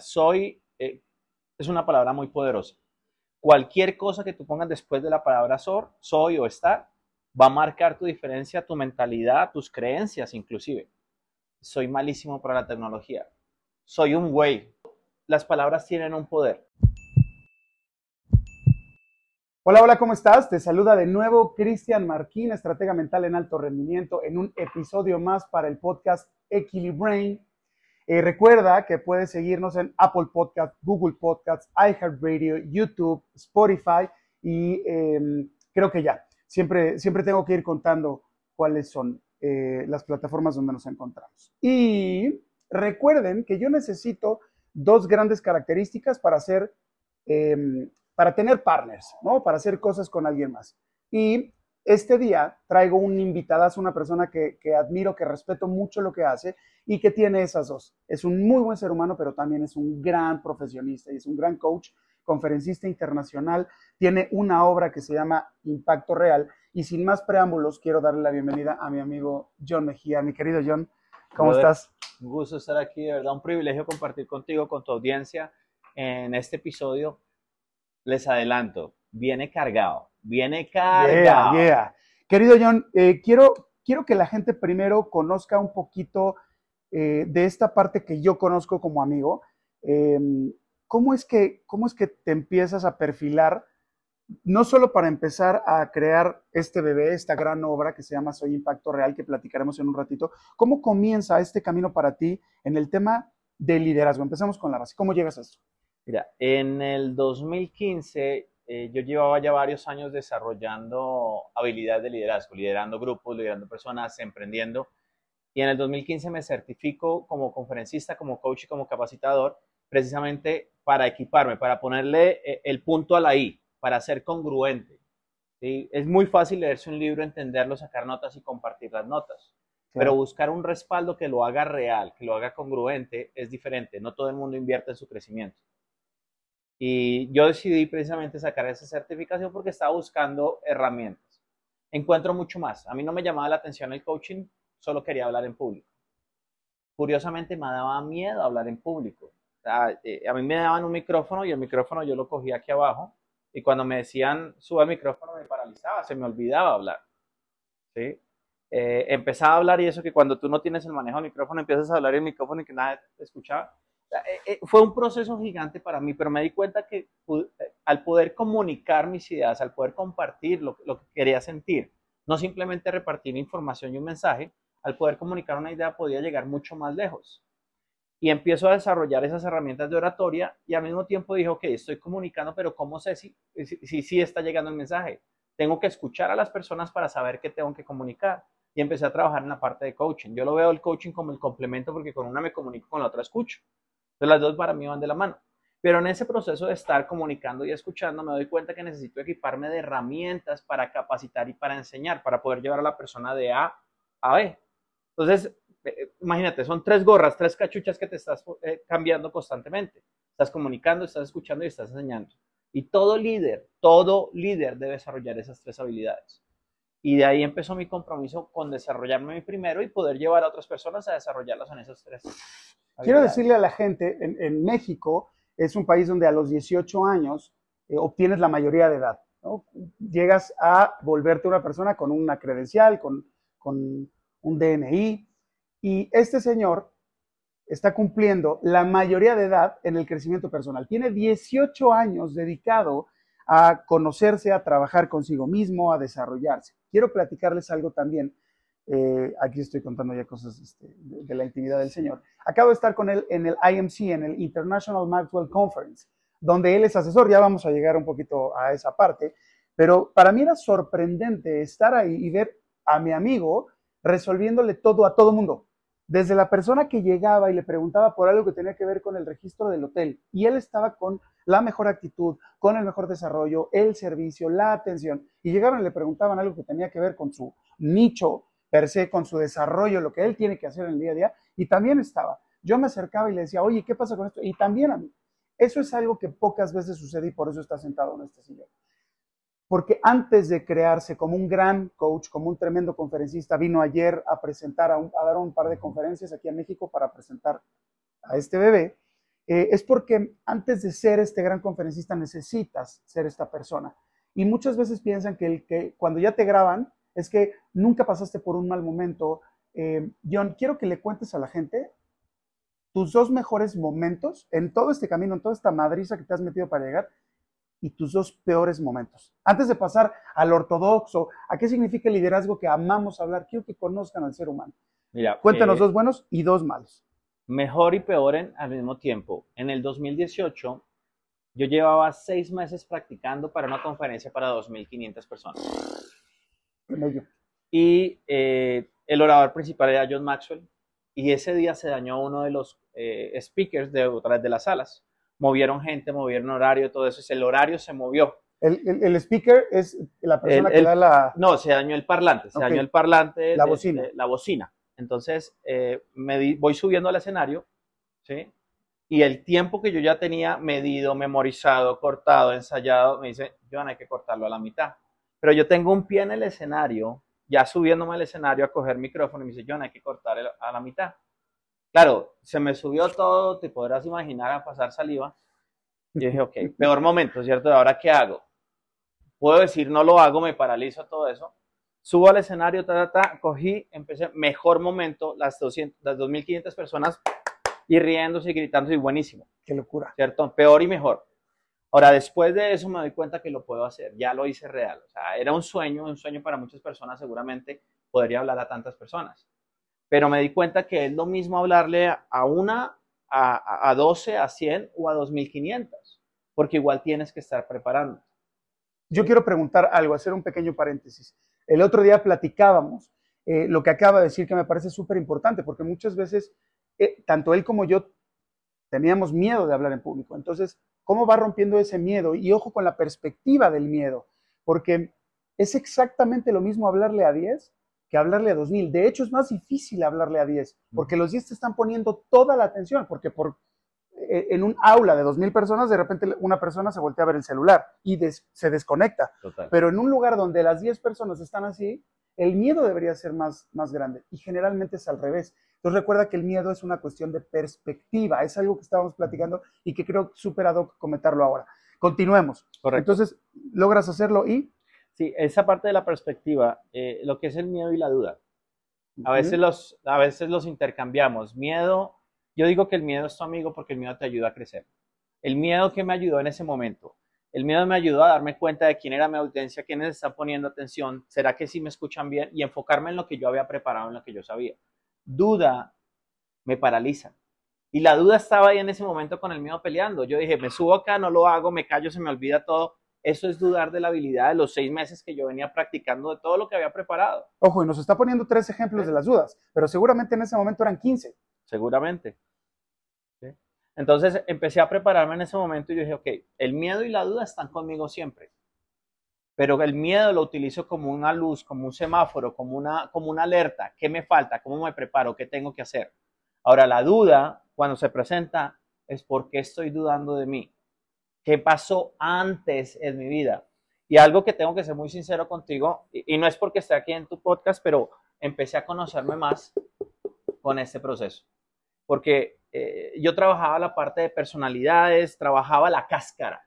Soy eh, es una palabra muy poderosa. Cualquier cosa que tú pongas después de la palabra soy o estar, va a marcar tu diferencia, tu mentalidad, tus creencias inclusive. Soy malísimo para la tecnología. Soy un güey. Las palabras tienen un poder. Hola, hola, ¿cómo estás? Te saluda de nuevo Cristian Marquín, estratega mental en alto rendimiento, en un episodio más para el podcast Equilibrain. Eh, recuerda que puedes seguirnos en Apple Podcast, Google Podcasts, iHeartRadio, YouTube, Spotify y em, creo que ya. Siempre, siempre tengo que ir contando cuáles son eh, las plataformas donde nos encontramos. Y recuerden que yo necesito dos grandes características para hacer, em, para tener partners, ¿no? Para hacer cosas con alguien más. Y este día traigo un invitadazo, una persona que, admiro, que respeto mucho lo que hace y que tiene esas dos. Es un muy buen ser humano, pero también es un gran profesionista y es un gran coach, conferencista internacional. Tiene una obra que se llama Impacto Real. Y sin más preámbulos, quiero darle la bienvenida a mi amigo John Mejía. Mi querido John, ¿cómo estás? Un gusto estar aquí, de verdad, un privilegio compartir contigo, con tu audiencia en este episodio. Les adelanto, viene cargado Viene carga. Yeah, Querido John, eh, quiero, quiero que la gente primero conozca un poquito eh, de esta parte que yo conozco como amigo. Em, ¿cómo, es que, ¿Cómo es que te empiezas a perfilar, no solo para empezar a crear este bebé, esta gran obra que se llama Soy Impacto Real, que platicaremos en un ratito? ¿Cómo comienza este camino para ti en el tema de liderazgo? Empezamos con la base. ¿Cómo llegas a esto? Mira, en el 2015 eh, yo llevaba ya varios años desarrollando habilidades de liderazgo, liderando grupos, liderando personas, emprendiendo. Y en el 2015 me certifico como conferencista, como coach y como capacitador, precisamente para equiparme, para ponerle eh, el punto a la I, para ser congruente. Es muy fácil leerse un libro, entenderlo, sacar notas y compartir las notas. Pero buscar un respaldo que lo haga real, que lo haga congruente, es diferente. No todo el mundo invierte en su crecimiento. Y yo decidí precisamente sacar esa certificación porque estaba buscando herramientas. Encuentro mucho más. A mí no me llamaba la atención el coaching, solo quería hablar en público. Curiosamente me daba miedo hablar en público. Eh, a mí me daban un micrófono y el micrófono yo lo cogía aquí abajo y cuando me decían suba el micrófono me paralizaba, se me olvidaba hablar. ¿sí? Eh, empezaba a hablar y eso que cuando tú no tienes el manejo del micrófono empiezas a hablar y el micrófono y que nadie te escuchaba fue un proceso gigante para mí, pero me di cuenta que eh, al poder comunicar mis ideas, al poder compartir lo, lo, que quería sentir, no simplemente repartir información y un mensaje, al poder comunicar una idea podía llegar mucho más lejos. Y empiezo a desarrollar esas herramientas de oratoria y al mismo tiempo dije, ok, estoy comunicando, pero ¿cómo sé si si, si está llegando el mensaje? Tengo que escuchar a las personas para saber qué tengo que comunicar. Y empecé a trabajar en la parte de coaching. Yo lo veo el coaching como el complemento porque con una me comunico, con la otra escucho. Entonces las dos para mí van de la mano. Pero en ese proceso de estar comunicando y escuchando, me doy cuenta que necesito equiparme de herramientas para capacitar y para enseñar, para poder llevar a la persona de A a B. Entonces, eh, imagínate, son tres gorras, tres cachuchas que te estás eh, cambiando constantemente. Estás comunicando, estás escuchando y estás enseñando. Y todo líder, todo líder debe desarrollar esas tres habilidades. Y de ahí empezó mi compromiso con desarrollarme primero y poder llevar a otras personas a desarrollarlas en esas tres Quiero decirle a la gente, en, México es un país donde a los 18 años eh, obtienes la mayoría de edad. Llegas a volverte una persona con una credencial, con, con un DNI. Y este señor está cumpliendo la mayoría de edad en el crecimiento personal. Tiene 18 años dedicado a conocerse, a trabajar consigo mismo, a desarrollarse. Quiero platicarles algo también eh, aquí estoy contando ya cosas este, de, la intimidad del Señor. Acabo de estar con él en el IMC, en el International Maxwell Conference, donde él es asesor. Ya vamos a llegar un poquito a esa parte. Pero para mí era sorprendente estar ahí y ver a mi amigo resolviéndole todo a todo mundo. Desde la persona que llegaba y le preguntaba por algo que tenía que ver con el registro del hotel. Y él estaba con la mejor actitud, con el mejor desarrollo, el servicio, la atención. Y llegaban y le preguntaban algo que tenía que ver con su nicho per se con su desarrollo, lo que él tiene que hacer en el día a día, y también estaba. Yo me acercaba y le decía, oye, ¿qué pasa con esto? Y también a mí. Eso es algo que pocas veces sucede y por eso está sentado en este sillón. Porque antes de crearse como un gran coach, como un tremendo conferencista, vino ayer a presentar, a, dar un par de conferencias aquí en México para presentar a este bebé. eh, es porque antes de ser este gran conferencista necesitas ser esta persona. Y muchas veces piensan que, el, que cuando ya te graban es que nunca pasaste por un mal momento. Eh, John, quiero que le cuentes a la gente tus dos mejores momentos en todo este camino, en toda esta madriza que te has metido para llegar y tus dos peores momentos. Antes de pasar al ortodoxo, a qué significa el liderazgo que amamos hablar, quiero que conozcan al ser humano. Mira, Cuéntanos eh, dos buenos y dos malos. Mejor y peor en, al mismo tiempo. En el 2018, yo llevaba seis meses practicando para una conferencia para 2.500 personas. Y eh, el orador principal era John Maxwell. Y ese día se dañó uno de los eh, speakers de otras de las salas movieron gente, movieron horario, todo eso. El horario se movió. El, speaker es la persona que da la... No, se dañó el parlante, se dañó el parlante. La bocina. la bocina. Entonces, eh, me voy subiendo al escenario, ¿sí? Y el tiempo que yo ya tenía medido, memorizado, cortado, ensayado, me dice, Joan, hay que cortarlo a la mitad. Pero yo tengo un pie en el escenario, ya subiéndome al escenario a coger micrófono, y me dice, Joan, hay que cortar a la mitad. Claro, se me subió todo, te podrás imaginar a pasar saliva. Y dije, ok, peor momento, ¿cierto? ¿Ahora qué hago? Puedo decir, no lo hago, me paralizo todo eso. Subo al escenario, ta, ta, ta, cogí, empecé, mejor momento, las, 200, las 2.500 personas y riéndose y gritándose, y buenísimo. Qué locura. ¿Cierto? Peor y mejor. Ahora, después de eso me doy cuenta que lo puedo hacer, ya lo hice real. O sea, era un sueño, un sueño para muchas personas, seguramente podría hablar a tantas personas pero me di cuenta que es lo mismo hablarle a una, a, a 12, a 100 o a 2500, porque igual tienes que estar preparando. Yo quiero preguntar algo, hacer un pequeño paréntesis. El otro día platicábamos eh, lo que acaba de decir que me parece súper importante, porque muchas veces, eh, tanto él como yo teníamos miedo de hablar en público. Entonces, ¿cómo va rompiendo ese miedo? Y ojo con la perspectiva del miedo, porque es exactamente lo mismo hablarle a 10 que hablarle a 2000. De hecho, es más difícil hablarle a 10, porque los 10 te están poniendo toda la atención, porque por, eh, en un aula de 2000 personas, de repente una persona se voltea a ver el celular y se desconecta. Pero en un lugar donde las 10 personas están así, el miedo debería ser más, más grande y generalmente es al revés. Entonces recuerda que el miedo es una cuestión de perspectiva, es algo que estábamos platicando y que creo súper ad hoc comentarlo ahora. Continuemos. Entonces, logras hacerlo y Sí, esa parte de la perspectiva, eh, lo que es el miedo y la duda. A veces, los, a veces los intercambiamos. Miedo, yo digo que el miedo es tu amigo porque el miedo te ayuda a crecer. El miedo que me ayudó en ese momento. El miedo me ayudó a darme cuenta de quién era mi audiencia, quiénes están poniendo atención, será que sí me escuchan bien y enfocarme en lo que yo había preparado, en lo que yo sabía. Duda me paraliza. Y la duda estaba ahí en ese momento con el miedo peleando. Yo dije, me subo acá, no lo hago, me callo, se me olvida todo eso es dudar de la habilidad de los seis meses que yo venía practicando de todo lo que había preparado. Ojo, y nos está poniendo tres ejemplos de las dudas, pero seguramente en ese momento eran 15. Seguramente. Entonces empecé a prepararme en ese momento y yo dije, ok, el miedo y la duda están conmigo siempre, pero el miedo lo utilizo como una luz, como un semáforo, como una, como una alerta. ¿Qué me falta? ¿Cómo me preparo? ¿Qué tengo que hacer? Ahora, la duda, cuando se presenta, es por qué estoy dudando de mí qué pasó antes en mi vida. Y algo que tengo que ser muy sincero contigo, y, no es porque esté aquí en tu podcast, pero empecé a conocerme más con este proceso. Porque eh, yo trabajaba la parte de personalidades, trabajaba la cáscara,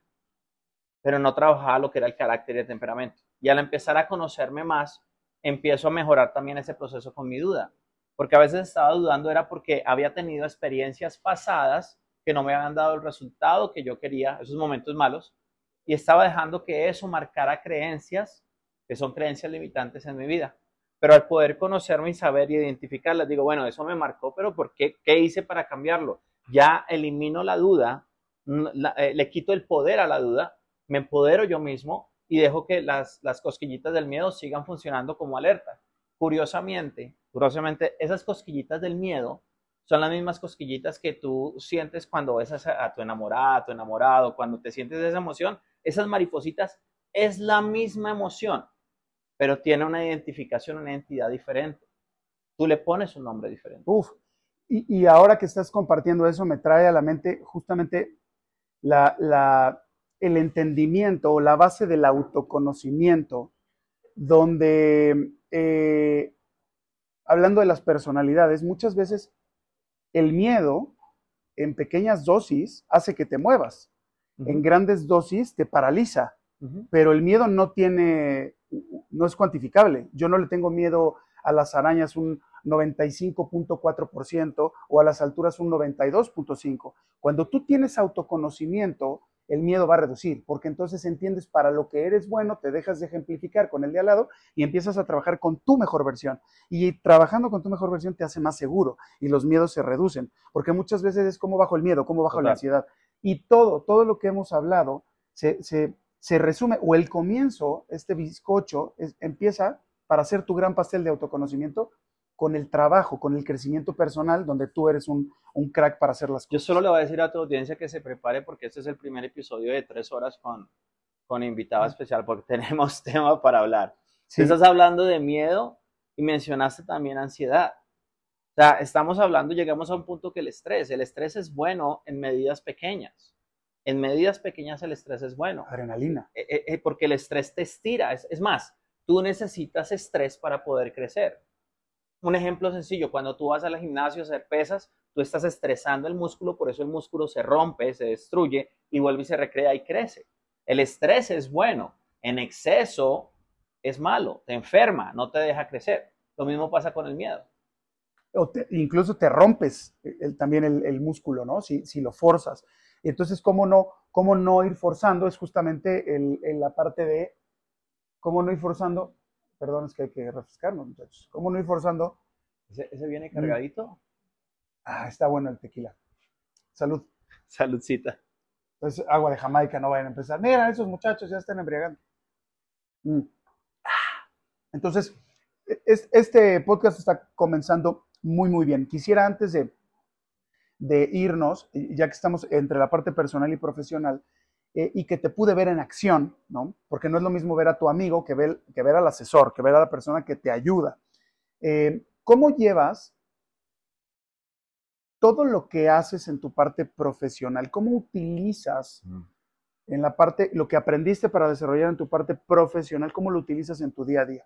pero no trabajaba lo que era el carácter y el temperamento. Y al empezar a conocerme más, empiezo a mejorar también ese proceso con mi duda. Porque a veces estaba dudando era porque había tenido experiencias pasadas que no me habían dado el resultado que yo quería, esos momentos malos, y estaba dejando que eso marcara creencias que son creencias limitantes en mi vida. Pero al poder conocerme y saber y identificarlas, digo, bueno, eso me marcó, pero ¿por qué? ¿Qué hice para cambiarlo? Ya elimino la duda, eh, le quito el poder a la duda, me empodero yo mismo y dejo que las, las cosquillitas del miedo sigan funcionando como alerta. Curiosamente, curiosamente, esas cosquillitas del miedo son las mismas cosquillitas que tú sientes cuando ves a, tu enamorada, a tu enamorado, cuando te sientes esa emoción. Esas maripositas es la misma emoción, pero tiene una identificación, una identidad diferente. Tú le pones un nombre diferente. Uf, y, ahora que estás compartiendo eso, me trae a la mente justamente la, el entendimiento o la base del autoconocimiento, donde, eh, hablando de las personalidades, muchas veces el miedo en pequeñas dosis hace que te muevas. En grandes dosis te paraliza. Pero el miedo no tiene, no es cuantificable. Yo no le tengo miedo a las arañas un 95.4% o a las alturas un 92.5%. Cuando tú tienes autoconocimiento, el miedo va a reducir, porque entonces entiendes para lo que eres bueno, te dejas de ejemplificar con el de al lado y empiezas a trabajar con tu mejor versión. Y trabajando con tu mejor versión te hace más seguro y los miedos se reducen, porque muchas veces es como bajo el miedo, como bajo la ansiedad. Y todo, todo lo que hemos hablado se, se, resume, o el comienzo, este bizcocho, empieza para hacer tu gran pastel de autoconocimiento con el trabajo, con el crecimiento personal, donde tú eres un, crack para hacer las cosas. Yo solo le voy a decir a tu audiencia que se prepare porque este es el primer episodio de tres horas con, con invitado especial, porque tenemos tema para hablar. Si Estás hablando de miedo y mencionaste también ansiedad. O sea, estamos hablando, llegamos a un punto que el estrés, el estrés es bueno en medidas pequeñas. En medidas pequeñas el estrés es bueno. Adrenalina. Eh, eh, eh, porque el estrés te estira. es más, tú necesitas estrés para poder crecer un ejemplo sencillo, cuando tú vas al gimnasio a hacer pesas, tú estás estresando el músculo, por eso el músculo se rompe, se destruye y vuelve y se recrea y crece. El estrés es bueno, en exceso es malo, te enferma, no te deja crecer. Lo mismo pasa con el miedo. O incluso te rompes también el, músculo, ¿no? Si, si, lo forzas. Entonces, ¿cómo no, cómo no ir forzando? Es justamente el, la parte de cómo no ir forzando Perdón, es que hay que refrescarnos, muchachos. ¿Cómo no ir forzando? ¿Ese, viene mm. cargadito? Ah, está bueno el tequila. Salud. Saludcita. Entonces, agua de Jamaica, no vayan a empezar. Mira, esos muchachos ya están embriagando. Mm. Entonces, e, este podcast está comenzando muy, muy bien. Quisiera antes de, de irnos, ya que estamos entre la parte personal y profesional, eh, y que te pude ver en acción, ¿no? Porque no es lo mismo ver a tu amigo que ver, que ver al asesor, que ver a la persona que te ayuda. Eh, ¿Cómo llevas todo lo que haces en tu parte profesional? ¿Cómo utilizas en la parte, lo que aprendiste para desarrollar en tu parte profesional, cómo lo utilizas en tu día a día?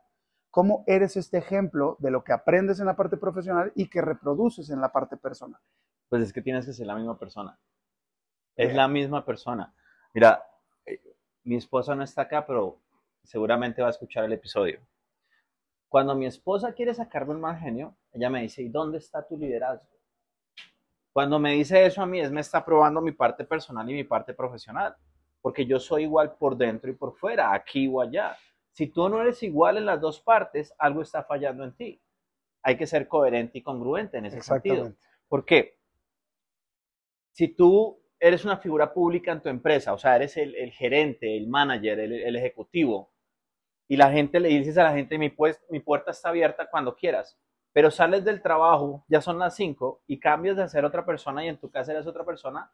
¿Cómo eres este ejemplo de lo que aprendes en la parte profesional y que reproduces en la parte personal? Pues es que tienes que ser la misma persona. Es la misma persona. Mira, eh, mi esposa no está acá, pero seguramente va a escuchar el episodio. Cuando mi esposa quiere sacarme un mal genio, ella me dice, ¿y dónde está tu liderazgo? Cuando me dice eso a mí, es me está probando mi parte personal y mi parte profesional, porque yo soy igual por dentro y por fuera, aquí o allá. Si tú no eres igual en las dos partes, algo está fallando en ti. Hay que ser coherente y congruente en ese sentido. ¿Por qué? Si tú eres una figura pública en tu empresa, o sea, eres el, gerente, el manager, el, ejecutivo, y la gente le dices a la gente, mi, pues, mi puerta está abierta cuando quieras, pero sales del trabajo, ya son las 5, y cambias de ser otra persona y en tu casa eres otra persona,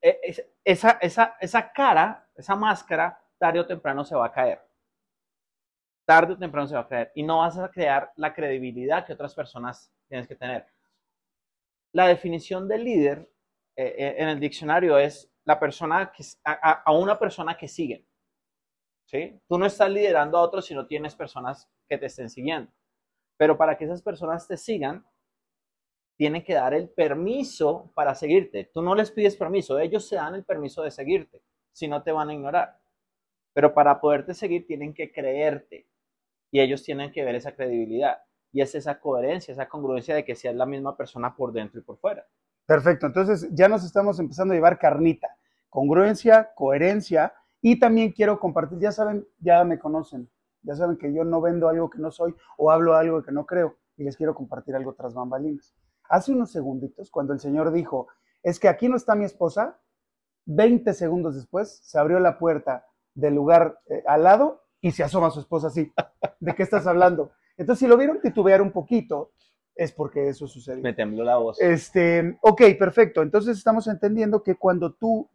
e, esa, esa, esa cara, esa máscara, tarde o temprano se va a caer. Tarde o temprano se va a caer. Y no vas a crear la credibilidad que otras personas tienes que tener. La definición de líder eh, eh, en el diccionario es la persona a, una persona que sigue. ¿sí? Tú no estás liderando a otros si no tienes personas que te estén siguiendo. Pero para que esas personas te sigan, tienen que dar el permiso para seguirte. Tú no les pides permiso, ellos se dan el permiso de seguirte, si no te van a ignorar. Pero para poderte seguir tienen que creerte y ellos tienen que ver esa credibilidad. Y es esa coherencia, esa congruencia de que seas la misma persona por dentro y por fuera. Perfecto, entonces ya nos estamos empezando a llevar carnita, congruencia, coherencia y también quiero compartir, ya saben, ya me conocen, ya saben que yo no vendo algo que no soy o hablo algo que no creo y les quiero compartir algo tras bambalinas. Hace unos segunditos, cuando el Señor dijo, es que aquí no está mi esposa, 20 segundos después se abrió la puerta del lugar eh, al lado y se asoma su esposa así. ¿De qué estás hablando? Entonces, si lo vieron titubear un poquito, es porque eso sucedió. Me tembló la voz. Este, ok, perfecto. Entonces estamos entendiendo que cuando tú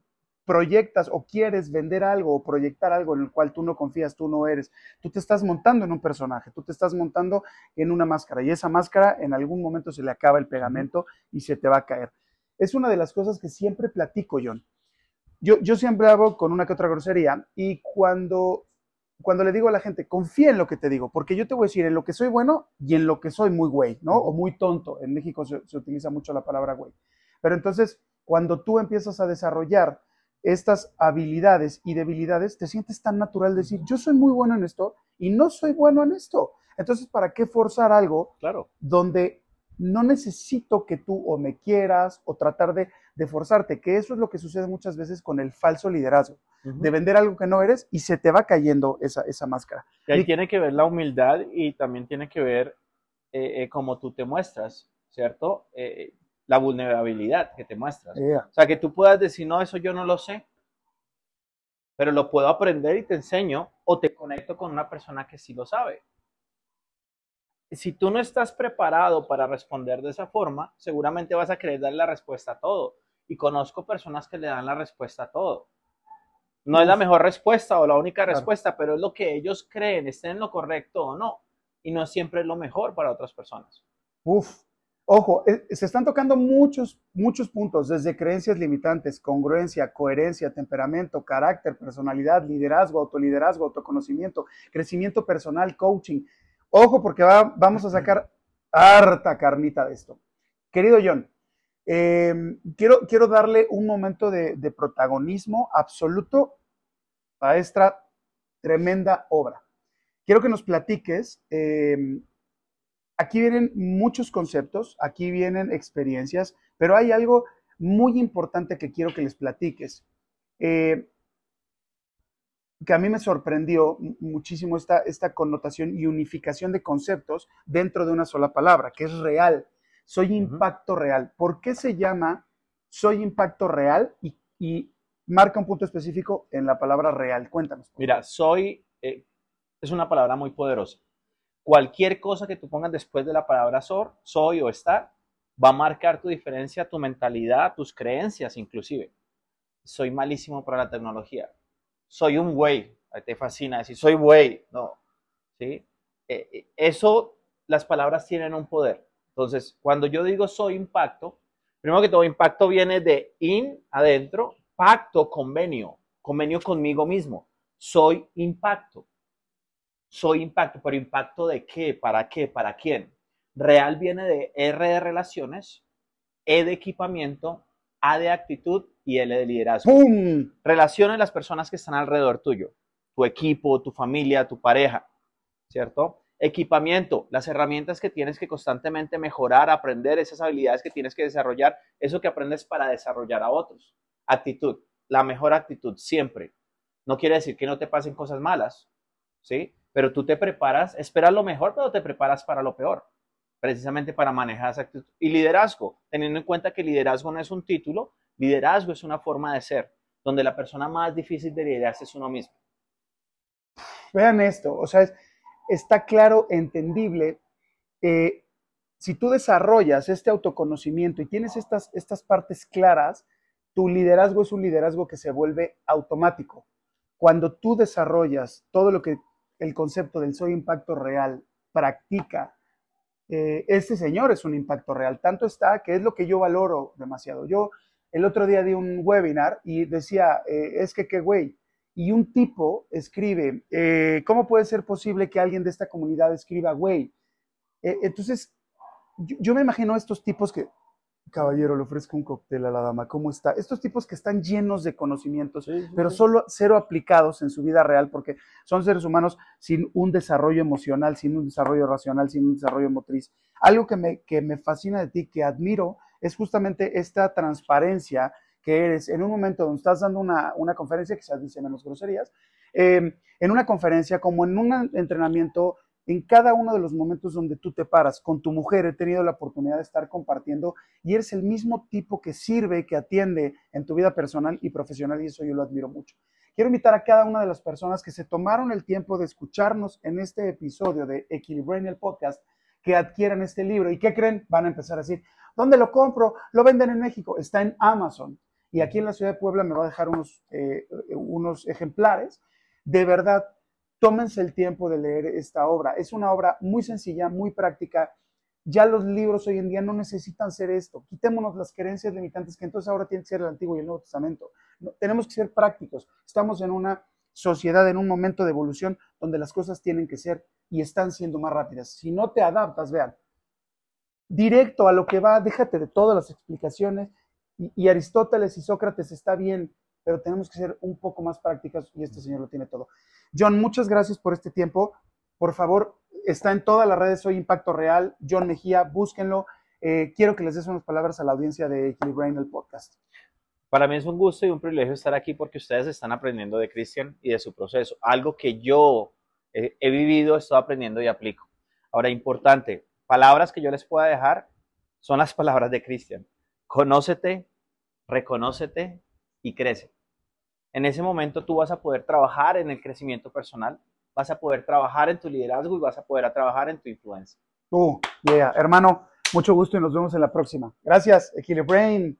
proyectas o quieres vender algo o proyectar algo en el cual tú no confías, tú no eres, tú te estás montando en un personaje, tú te estás montando en una máscara y esa máscara en algún momento se le acaba el pegamento y se te va a caer. Es una de las cosas que siempre platico, John. Yo, yo siempre hago con una que otra grosería y cuando cuando le digo a la gente, confía en lo que te digo, porque yo te voy a decir en lo que soy bueno y en lo que soy muy güey, ¿no? O muy tonto. En México se, utiliza mucho la palabra güey. Pero entonces, cuando tú empiezas a desarrollar estas habilidades y debilidades, te sientes tan natural decir, yo soy muy bueno en esto y no soy bueno en esto. Entonces, ¿para qué forzar algo Claro. donde no necesito que tú o me quieras o tratar de, de forzarte? Que eso es lo que sucede muchas veces con el falso liderazgo, de vender algo que no eres y se te va cayendo esa, esa máscara. Y ahí Y- tiene que ver la humildad y también tiene que ver eh, eh, cómo tú te muestras, ¿cierto? Eh, la vulnerabilidad que te muestras. O sea, que tú puedas decir, no, eso yo no lo sé, pero lo puedo aprender y te enseño o te conecto con una persona que sí lo sabe. Si tú no estás preparado para responder de esa forma, seguramente vas a querer dar la respuesta a todo. Y conozco personas que le dan la respuesta a todo. No es la mejor respuesta o la única Claro. respuesta, pero es lo que ellos creen, estén en lo correcto o no. Y no siempre es lo mejor para otras personas. Uf, ojo, eh, se están tocando muchos, muchos puntos, desde creencias limitantes, congruencia, coherencia, temperamento, carácter, personalidad, liderazgo, autoliderazgo, autoconocimiento, crecimiento personal, coaching. Ojo, porque va- vamos a sacar harta carnita de esto. Querido John, eh, quiero, quiero darle un momento de, protagonismo absoluto a esta tremenda obra. Quiero que nos platiques eh, aquí vienen muchos conceptos, aquí vienen experiencias, pero hay algo muy importante que quiero que les platiques. Eh, que a mí me sorprendió muchísimo esta, esta connotación y unificación de conceptos dentro de una sola palabra, que es real. Soy impacto real. ¿Por qué se llama soy impacto real y, y marca un punto específico en la palabra real? Cuéntanos. Mira, soy eh, es una palabra muy poderosa. Cualquier cosa que tú pongas después de la palabra sor, soy o estar, va a marcar tu diferencia, tu mentalidad, tus creencias inclusive. Soy malísimo para la tecnología. Soy un güey. Te fascina decir, soy güey. No. ¿Sí? Eh, eh, eso, las palabras tienen un poder. Entonces, cuando yo digo soy impacto, primero que todo, impacto viene de in, adentro, pacto, convenio, convenio conmigo mismo. Soy impacto. Soy impacto, pero impacto de qué, para qué, para quién. Real viene de R de relaciones, E de equipamiento, A de actitud y L de liderazgo. ¡Pum! Relaciones las personas que están alrededor tuyo, tu equipo, tu familia, tu pareja, ¿cierto? Equipamiento, las herramientas que tienes que constantemente mejorar, aprender, esas habilidades que tienes que desarrollar, eso que aprendes para desarrollar a otros. Actitud, la mejor actitud siempre. No quiere decir que no te pasen cosas malas, ¿sí? Pero tú te preparas, esperas lo mejor, pero te preparas para lo peor, precisamente para manejar esa actitud. Y liderazgo, teniendo en cuenta que liderazgo no es un título, liderazgo es una forma de ser, donde la persona más difícil de liderarse es uno mismo. Vean esto, o sea, es- está claro, entendible. eh, si tú desarrollas este autoconocimiento y tienes estas, estas partes claras, tu liderazgo es un liderazgo que se vuelve automático. Cuando tú desarrollas todo lo que el concepto del soy impacto real practica, eh, este señor es un impacto real. Tanto está que es lo que yo valoro demasiado. Yo el otro día di un webinar y decía, eh, es que qué güey. Y un tipo escribe, eh, ¿cómo puede ser posible que alguien de esta comunidad escriba güey? Eh, entonces, yo, yo me imagino a estos tipos que, caballero, le ofrezco un cóctel a la dama, ¿cómo está? Estos tipos que están llenos de conocimientos, pero solo cero aplicados en su vida real, porque son seres humanos sin un desarrollo emocional, sin un desarrollo racional, sin un desarrollo motriz. Algo que me, que me fascina de ti, que admiro, es justamente esta transparencia que eres en un momento donde estás dando una, una conferencia, quizás dice menos groserías, eh, en una conferencia como en un entrenamiento, en cada uno de los momentos donde tú te paras con tu mujer, he tenido la oportunidad de estar compartiendo y eres el mismo tipo que sirve, que atiende en tu vida personal y profesional y eso yo lo admiro mucho. Quiero invitar a cada una de las personas que se tomaron el tiempo de escucharnos en este episodio de Equilibrain el podcast, que adquieran este libro y ¿qué creen? Van a empezar a decir, ¿dónde lo compro? Lo venden en México, está en Amazon y aquí en la ciudad de Puebla me va a dejar unos, eh, unos ejemplares. De verdad, tómense el tiempo de leer esta obra. Es una obra muy sencilla, muy práctica. Ya los libros hoy en día no necesitan ser esto. Quitémonos las creencias limitantes que entonces ahora tiene que ser el Antiguo y el Nuevo Testamento. Tenemos que ser prácticos. Estamos en una sociedad, en un momento de evolución donde las cosas tienen que ser y están siendo más rápidas. Si no te adaptas, vean, directo a lo que va, déjate de todas las explicaciones Y, Aristóteles y Sócrates está bien, pero tenemos que ser un poco más prácticos y este señor lo tiene todo. John, muchas gracias por este tiempo. Por favor, está en todas las redes, soy Impacto Real, John Mejía, búsquenlo. Eh, quiero que les des unas palabras a la audiencia de Equilibrain, el podcast. Para mí es un gusto y un privilegio estar aquí porque ustedes están aprendiendo de Cristian y de su proceso. Algo que yo he vivido, estoy aprendiendo y aplico. Ahora, importante, palabras que yo les pueda dejar son las palabras de Cristian. Conócete, reconócete y crece. En ese momento tú vas a poder trabajar en el crecimiento personal, vas a poder trabajar en tu liderazgo y vas a poder trabajar en tu influencia. Uh. Hermano, mucho gusto y nos vemos en la próxima. Gracias, Equilibrain.